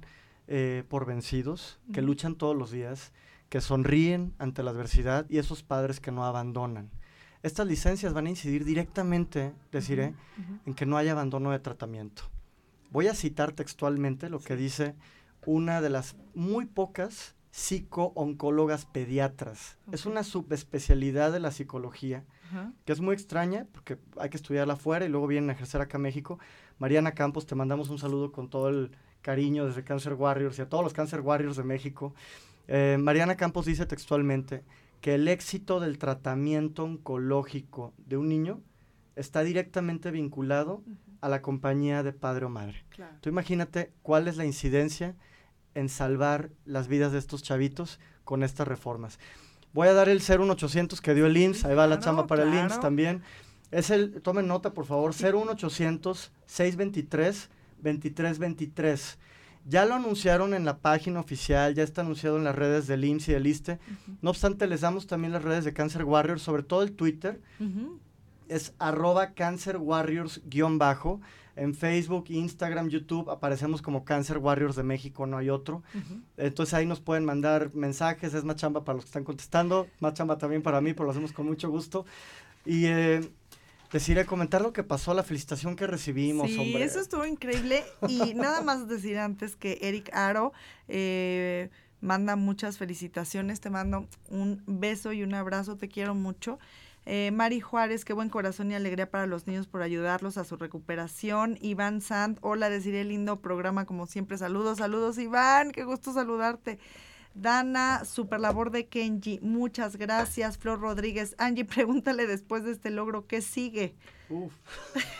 eh, por vencidos, que luchan todos los días, que sonríen ante la adversidad y esos padres que no abandonan. Estas licencias van a incidir directamente, deciré, Ujú. en que no haya abandono de tratamiento. Voy a citar textualmente lo que dice una de las muy pocas psico-oncólogas pediatras. Es una subespecialidad de la psicología que es muy extraña porque hay que estudiarla afuera y luego vienen a ejercer acá a México. Mariana Campos, te mandamos un saludo con todo el cariño desde Cancer Warriors y a todos los Cancer Warriors de México. Eh, Mariana Campos dice textualmente que el éxito del tratamiento oncológico de un niño está directamente vinculado a la compañía de padre o madre. Claro. Tú imagínate cuál es la incidencia en salvar las vidas de estos chavitos con estas reformas. Voy a dar el 01800 que dio el IMSS, ahí va la claro, chamba para el IMSS también. Es el, tomen nota por favor, 01800 623 2323. Ya lo anunciaron en la página oficial, ya está anunciado en las redes del IMSS y del ISTE. No obstante, les damos también las redes de Cancer Warriors, sobre todo el Twitter, es arroba Cancer Warriors guion bajo. En Facebook, Instagram, YouTube aparecemos como Cancer Warriors de México, no hay otro. Entonces ahí nos pueden mandar mensajes, es más chamba para los que están contestando, más chamba también para mí, pero lo hacemos con mucho gusto. Y eh, deciré, comentar lo que pasó, la felicitación que recibimos, Sí, hombre. eso estuvo increíble. Y nada más decir antes que Eric Aro eh, manda muchas felicitaciones. Te mando un beso y un abrazo. Te quiero mucho. Eh, Mari Juárez, qué buen corazón y alegría para los niños por ayudarlos a su recuperación. Iván Sant, hola, deciré lindo programa como siempre. Saludos, saludos, Iván, qué gusto saludarte. Dana, super labor de Kenji, muchas gracias. Flor Rodríguez, Angie, pregúntale después de este logro, ¿qué sigue? Uf,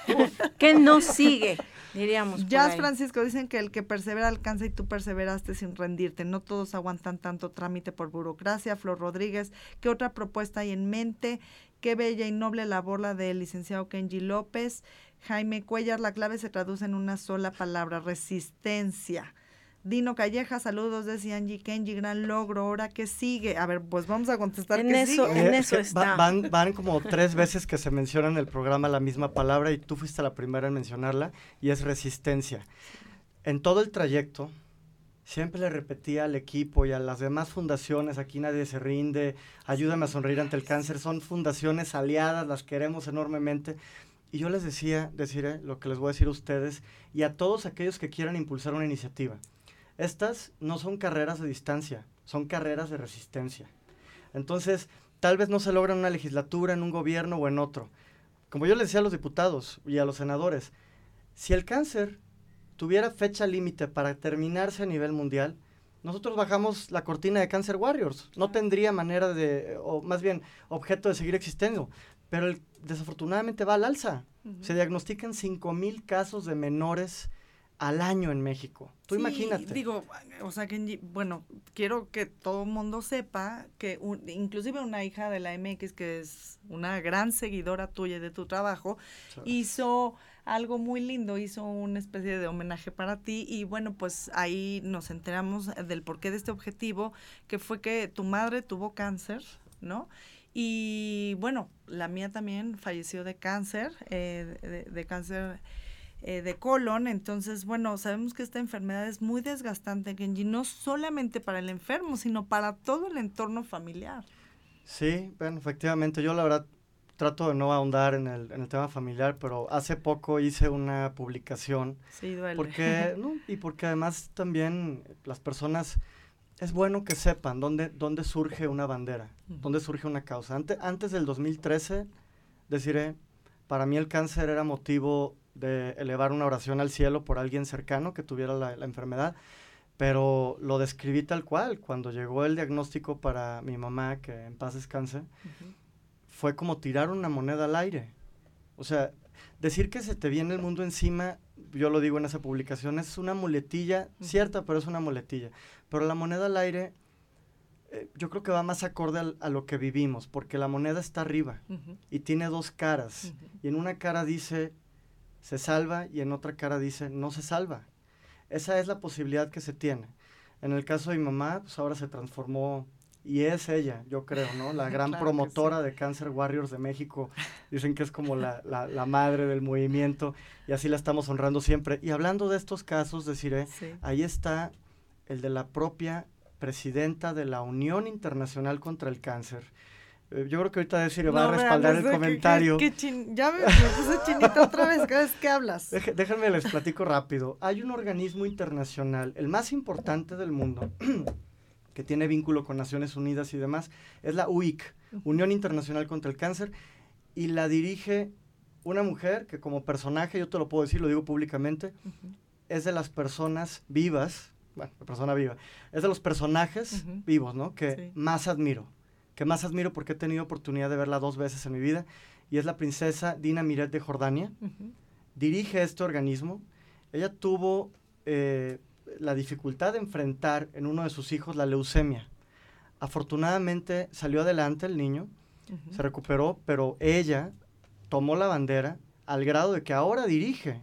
¿Qué no sigue? Diríamos. Jazz ahí. Francisco dicen que el que persevera alcanza y tú perseveraste sin rendirte. No todos aguantan tanto trámite por burocracia. Flor Rodríguez, ¿qué otra propuesta hay en mente? Qué bella y noble labor la del licenciado Kenji López. Jaime Cuellar, la clave se traduce en una sola palabra, resistencia. Dino Calleja, saludos desde Angie Kenji, gran logro. Ahora, ¿qué sigue? A ver, pues vamos a contestar En qué eso- sigue. En Eh, es eso que va- está. van, van como tres veces que se menciona en el programa la misma palabra y tú fuiste la primera en mencionarla y es resistencia. En todo el trayecto siempre le repetía al equipo y a las demás fundaciones, aquí nadie se rinde, ayúdame a sonreír ante el cáncer, son fundaciones aliadas, las queremos enormemente. Y yo les decía, deciré lo que les voy a decir a ustedes y a todos aquellos que quieran impulsar una iniciativa. Estas no son carreras de distancia, son carreras de resistencia. Entonces, tal vez no se logra en una legislatura, en un gobierno o en otro. Como yo les decía a los diputados y a los senadores, si el cáncer tuviera fecha límite para terminarse a nivel mundial, nosotros bajamos la cortina de Cancer Warriors. No tendría manera de, o más bien, objeto de seguir existiendo. Pero el- desafortunadamente va al alza. Se diagnostican 5 mil casos de menores al año en México. Tú Sí, imagínate. Digo, o sea, que, bueno, quiero que todo el mundo sepa que un- inclusive una hija de la MX, que es una gran seguidora tuya y de tu trabajo, hizo algo muy lindo, hizo una especie de homenaje para ti y bueno, pues ahí nos enteramos del porqué de este objetivo, que fue que tu madre tuvo cáncer, ¿no? Y bueno, la mía también falleció de cáncer, eh, de, cáncer eh, de colon. Entonces, bueno, sabemos que esta enfermedad es muy desgastante, Kenji, no solamente para el enfermo, sino para todo el entorno familiar. Sí, bueno, efectivamente, yo la verdad trato de no ahondar en el, en el tema familiar, pero hace poco hice una publicación Sí, duele. porque, no, y porque además también las personas, es bueno que sepan dónde, dónde surge una bandera, dónde surge una causa. Ante- antes del 2013, deciré, para mí el cáncer era motivo de elevar una oración al cielo por alguien cercano que tuviera la, la enfermedad, pero lo describí tal cual. Cuando llegó el diagnóstico para mi mamá, que en paz descanse, Ujú. Fue como tirar una moneda al aire. O sea, decir que se te viene el mundo encima, yo lo digo en esa publicación, es una muletilla, cierta, pero es una muletilla. Pero la moneda al aire, eh, yo creo que va más acorde al- a lo que vivimos, porque la moneda está arriba y tiene dos caras. Y en una cara dice, se salva, y en otra cara dice, no se salva. Esa es la posibilidad que se tiene. En el caso de mi mamá, pues ahora se transformó y es ella, yo creo, ¿no? La gran promotora de Cancer Warriors de México. Dicen que es como la, la, madre del movimiento y así la estamos honrando siempre. Y hablando de estos casos, deciré, ahí está el de la propia presidenta de la Unión Internacional contra el Cáncer. Eh, yo creo que ahorita decir va a respaldar el comentario. ya me, puse chinita otra vez cada vez que hablas. déjenme les platico rápido. Hay un organismo internacional, el más importante del mundo, que tiene vínculo con Naciones Unidas y demás, es la UIC, Unión Internacional contra el Cáncer, y la dirige una mujer que como personaje, yo te lo puedo decir, lo digo públicamente, es de las personas vivas, bueno, persona viva, es de los personajes vivos, ¿no? Que más admiro, que más admiro porque he tenido oportunidad de verla dos veces en mi vida, y es la princesa Dina Miret de Jordania. Dirige este organismo. Ella tuvo eh, la dificultad de enfrentar en uno de sus hijos la leucemia. Afortunadamente salió adelante el niño, se recuperó, pero ella tomó la bandera al grado de que ahora dirige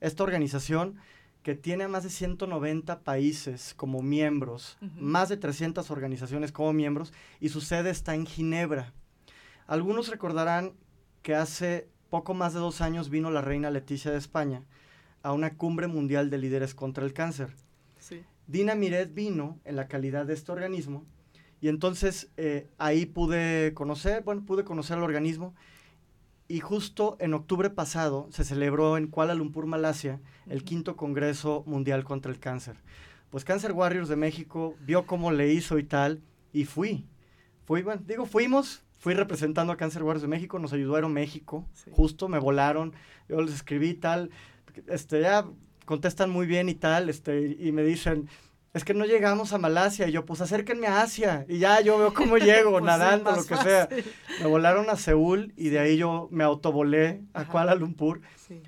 esta organización que tiene más de 190 países como miembros, más de 300 organizaciones como miembros, y su sede está en Ginebra. Algunos recordarán que hace poco más de dos años vino la reina Leticia de España a una cumbre mundial de líderes contra el cáncer. Dina Miret vino en la calidad de este organismo y entonces eh, ahí pude conocer, bueno, pude conocer al organismo y justo en octubre pasado se celebró en Kuala Lumpur, Malasia, el quinto Congreso Mundial contra el Cáncer. Pues Cancer Warriors de México vio cómo le hizo y tal, y fui. Fui, bueno, digo, fuimos, fui representando a Cancer Warriors de México, nos ayudó Aeroméxico, justo me volaron, yo les escribí tal, este, ya contestan muy bien y tal, este, y me dicen, es que no llegamos a Malasia. Y yo, pues acérquenme a Asia. Y ya yo veo cómo llego, pues nadando, lo que sea. Me volaron a Seúl y de ahí yo me autovolé a Kuala Lumpur.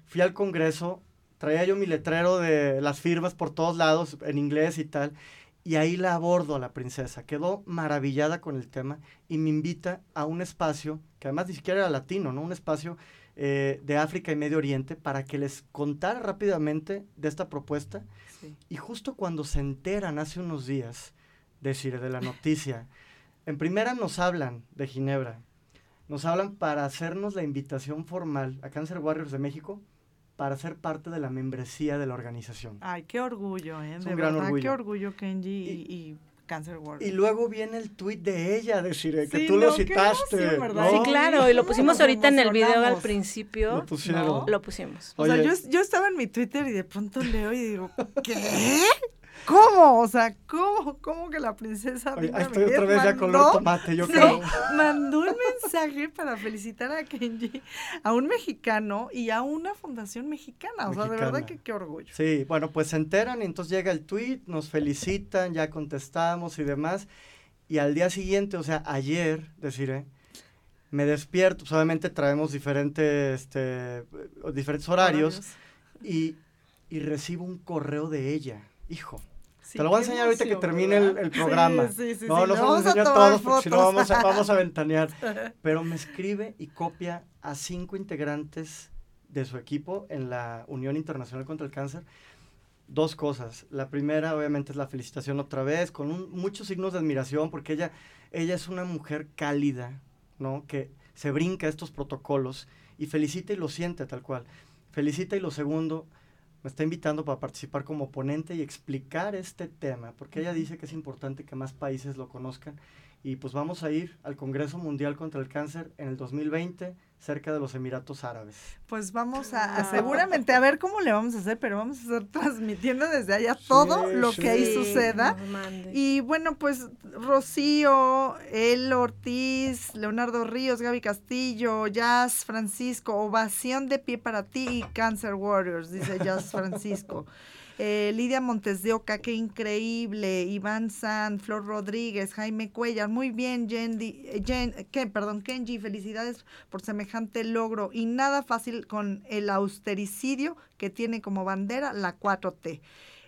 Fui al congreso, traía yo mi letrero de las firmas por todos lados, en inglés y tal. Y ahí la abordo a la princesa. Quedó maravillada con el tema y me invita a un espacio, que además ni siquiera era latino, ¿no? Un espacio eh, de África y Medio Oriente para que les contara rápidamente de esta propuesta. Y justo cuando se enteran hace unos días, decir, de la noticia, en primera nos hablan de Ginebra, nos hablan para hacernos la invitación formal a Cancer Warriors de México para ser parte de la membresía de la organización. Ay, qué orgullo, ¿eh? de verdad, orgullo. qué orgullo, Kenji, y Cancer Y luego viene el tweet de ella, decir, que tú lo citaste. Sí, claro, y lo pusimos ahorita en el video al principio. Lo pusieron. Lo pusimos. O sea, yo, yo estaba en mi Twitter y de pronto leo y digo, ¿qué? ¿Cómo? O sea, ¿cómo? ¿Cómo que la princesa Oye, estoy otra vez ya con el tomate, yo creo. Mandó un mensaje para felicitar a Kenji, a un mexicano y a una fundación mexicana. O sea, de verdad que qué orgullo. Sí, bueno, pues se enteran y entonces llega el tweet, nos felicitan, ya contestamos y demás. Y al día siguiente, o sea, ayer, deciré, me despierto, pues obviamente traemos diferentes, este, diferentes horarios, Y, y recibo un correo de ella. Hijo, te lo voy a enseñar ahorita que termine el, programa. Sí, sí, no, los enseño a todos porque si no vamos a, vamos a ventanear. Pero me escribe y copia a cinco integrantes de su equipo en la Unión Internacional contra el Cáncer. Dos cosas. La primera, obviamente, es la felicitación otra vez, con muchos signos de admiración, porque ella, ella es una mujer cálida, ¿no? Que se brinca estos protocolos y felicita y lo siente tal cual. Felicita y lo segundo, me está invitando para participar como ponente y explicar este tema, porque ella dice que es importante que más países lo conozcan. Y pues vamos a ir al Congreso Mundial contra el Cáncer en el 2020 cerca de los Emiratos Árabes. Pues vamos a, seguramente a ver cómo le vamos a hacer, pero vamos a estar transmitiendo desde allá todo lo que ahí suceda. Y bueno, pues Rocío, El Ortiz, Leonardo Ríos, Gaby Castillo, Jazz Francisco, ovación de pie para ti y Cancer Warriors, dice Jazz Francisco. Eh, Lidia Montes de Oca, qué increíble. Iván San, Flor Rodríguez, Jaime Cuellar, muy bien, eh, perdón, Kenji, felicidades por semejante logro y nada fácil con el austericidio que tiene como bandera la 4T.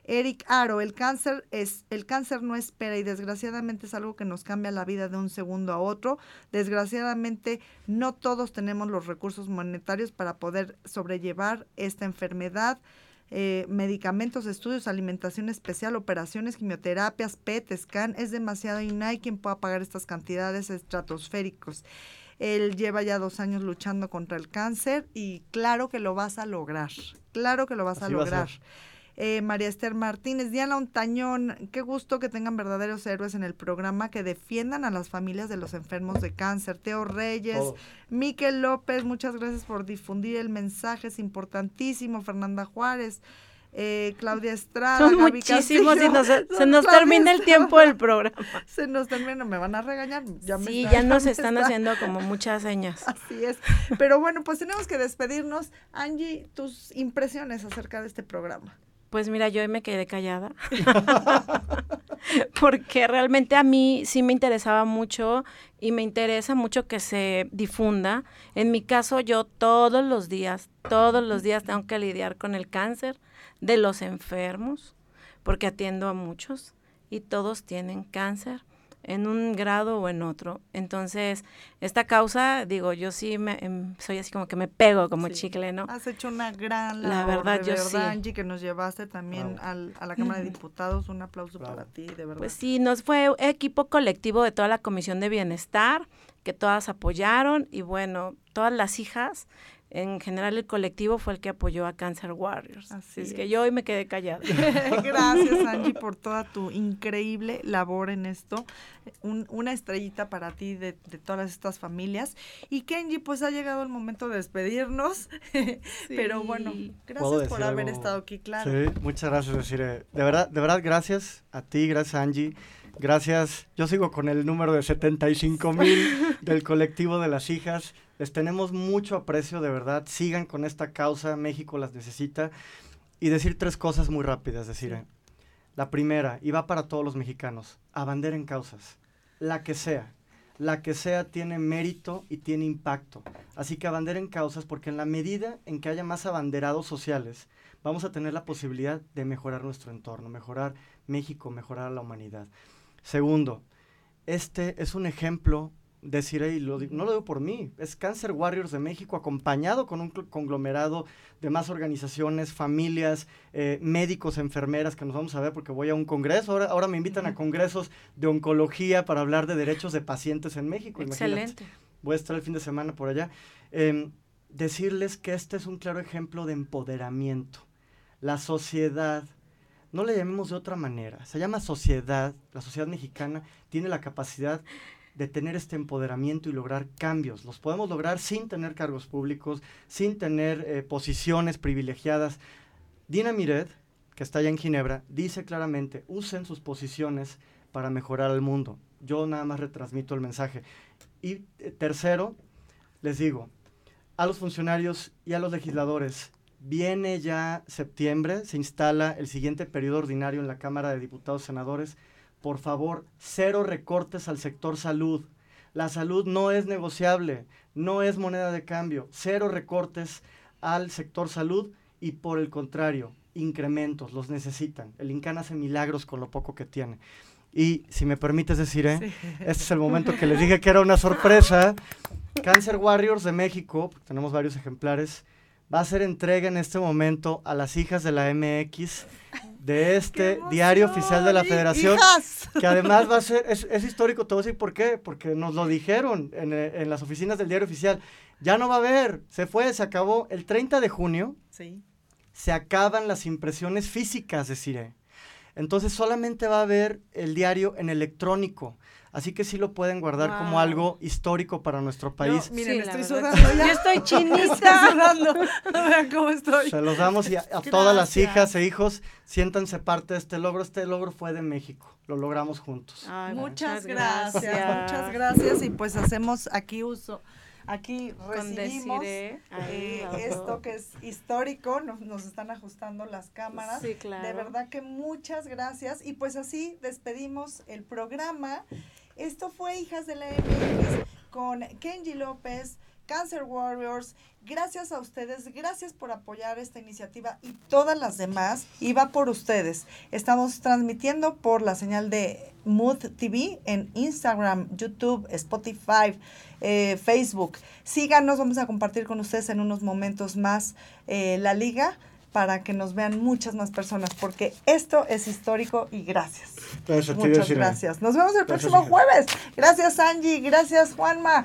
Eric Aro, el cáncer es el cáncer no espera y desgraciadamente es algo que nos cambia la vida de un segundo a otro. Desgraciadamente no todos tenemos los recursos monetarios para poder sobrellevar esta enfermedad. Eh, medicamentos, estudios, alimentación especial, operaciones, quimioterapias, PET, scan, es demasiado y no hay quien pueda pagar estas cantidades estratosféricos. Él lleva ya dos años luchando contra el cáncer y claro que lo vas a lograr, claro que lo vas a lograr. Eh, María Esther Martínez, Diana Ontañón, qué gusto que tengan verdaderos héroes en el programa que defiendan a las familias de los enfermos de cáncer. Teo Reyes, Miquel López, muchas gracias por difundir el mensaje, es importantísimo. Fernanda Juárez. Eh, Claudia Estrada. Son muchísimos y se nos termina el tiempo del programa. Se nos termina, me van a regañar. Ya sí, ya nos están haciendo como muchas señas. Así es. Pero bueno, pues tenemos que despedirnos. Angie, tus impresiones acerca de este programa. Pues mira, yo me quedé callada. Porque realmente a mí sí me interesaba mucho y me interesa mucho que se difunda. En mi caso, yo todos los días, todos los días tengo que lidiar con el cáncer de los enfermos, porque atiendo a muchos y todos tienen cáncer en un grado o en otro. Entonces, esta causa, digo, yo sí me, em, soy así como que me pego como chicle, ¿no? Has hecho una gran labor, La verdad, yo sí. Angie, que nos llevaste también al, a la Cámara de Diputados. Un aplauso para ti, de verdad. Pues sí, nos fue equipo colectivo de toda la Comisión de Bienestar, que todas apoyaron y bueno, todas las hijas en general el colectivo fue el que apoyó a Cancer Warriors. Así es, que yo hoy me quedé callada. Gracias Angie por toda tu increíble labor en esto. una estrellita para ti de, todas estas familias. Y Kenji, pues ha llegado el momento de despedirnos. Pero bueno, gracias por haber estado aquí, claro. Sí, muchas gracias, Desiree. De verdad, de verdad, gracias a ti, gracias Angie. Gracias. Yo sigo con el número de 75 mil del colectivo de las hijas. Les tenemos mucho aprecio, de verdad. Sigan con esta causa, México las necesita. Y decir tres cosas muy rápidas, decir, la primera, y va para todos los mexicanos, abanderen causas, la que sea. La que sea tiene mérito y tiene impacto. Así que abanderen causas porque en la medida en que haya más abanderados sociales, vamos a tener la posibilidad de mejorar nuestro entorno, mejorar México, mejorar a la humanidad. Segundo, este es un ejemplo decir, y lo, no lo digo por mí, es Cancer Warriors de México acompañado con un conglomerado de más organizaciones, familias, eh, médicos, enfermeras que nos vamos a ver porque voy a un congreso. Ahora, ahora me invitan a congresos de oncología para hablar de derechos de pacientes en México. Excelente. Voy a estar el fin de semana por allá. Em, decirles que este es un claro ejemplo de empoderamiento. La sociedad, no le llamemos de otra manera, se llama sociedad, la sociedad mexicana tiene la capacidad de tener este empoderamiento y lograr cambios. Los podemos lograr sin tener cargos públicos, sin tener eh, posiciones privilegiadas. Dina Miret, que está allá en Ginebra, dice claramente, usen sus posiciones para mejorar el mundo. Yo nada más retransmito el mensaje. Y eh, tercero, les digo, a los funcionarios y a los legisladores, viene ya septiembre, se instala el siguiente periodo ordinario en la Cámara de Diputados y Senadores por favor, cero recortes al sector salud. La salud no es negociable, no es moneda de cambio. Cero recortes al sector salud y por el contrario, incrementos, los necesitan. El INCAN hace milagros con lo poco que tiene. Y si me permites decir, ¿eh? este es el momento que les dije que era una sorpresa. Cancer Warriors de México, tenemos varios ejemplares, va a hacer entrega en este momento a las hijas de la MX de este diario oficial de la federación, que además va a ser, es, histórico, todo así, por qué, porque nos lo dijeron en, en, las oficinas del diario oficial, ya no va a haber, se fue, se acabó, el 30 de junio sí. se acaban las impresiones físicas de CIRE, entonces solamente va a haber el diario en electrónico, Así que sí lo pueden guardar como algo histórico para nuestro país. miren, estoy sudando ya. Yo estoy chinita. estoy sudando. Vean cómo estoy. Se los damos y a, todas las hijas e hijos, siéntanse parte de este logro. Este logro fue de México. Lo logramos juntos. muchas, gracias, Muchas gracias. Y pues hacemos aquí uso aquí recibimos eh, esto que es histórico, nos, nos, están ajustando las cámaras. Sí, claro. De verdad que muchas gracias. Y pues así despedimos el programa. Esto fue Hijas de la MX con Kenji López, Cancer Warriors. Gracias a ustedes, gracias por apoyar esta iniciativa y todas las demás. Y va por ustedes. Estamos transmitiendo por la señal de Mood TV en Instagram, YouTube, Spotify, eh, Facebook. Síganos, vamos a compartir con ustedes en unos momentos más eh, la liga para que nos vean muchas más personas, porque esto es histórico y gracias. Muchas gracias. Nos vemos el Gracias, próximo hija. jueves. Gracias, Angie. Gracias, Juanma.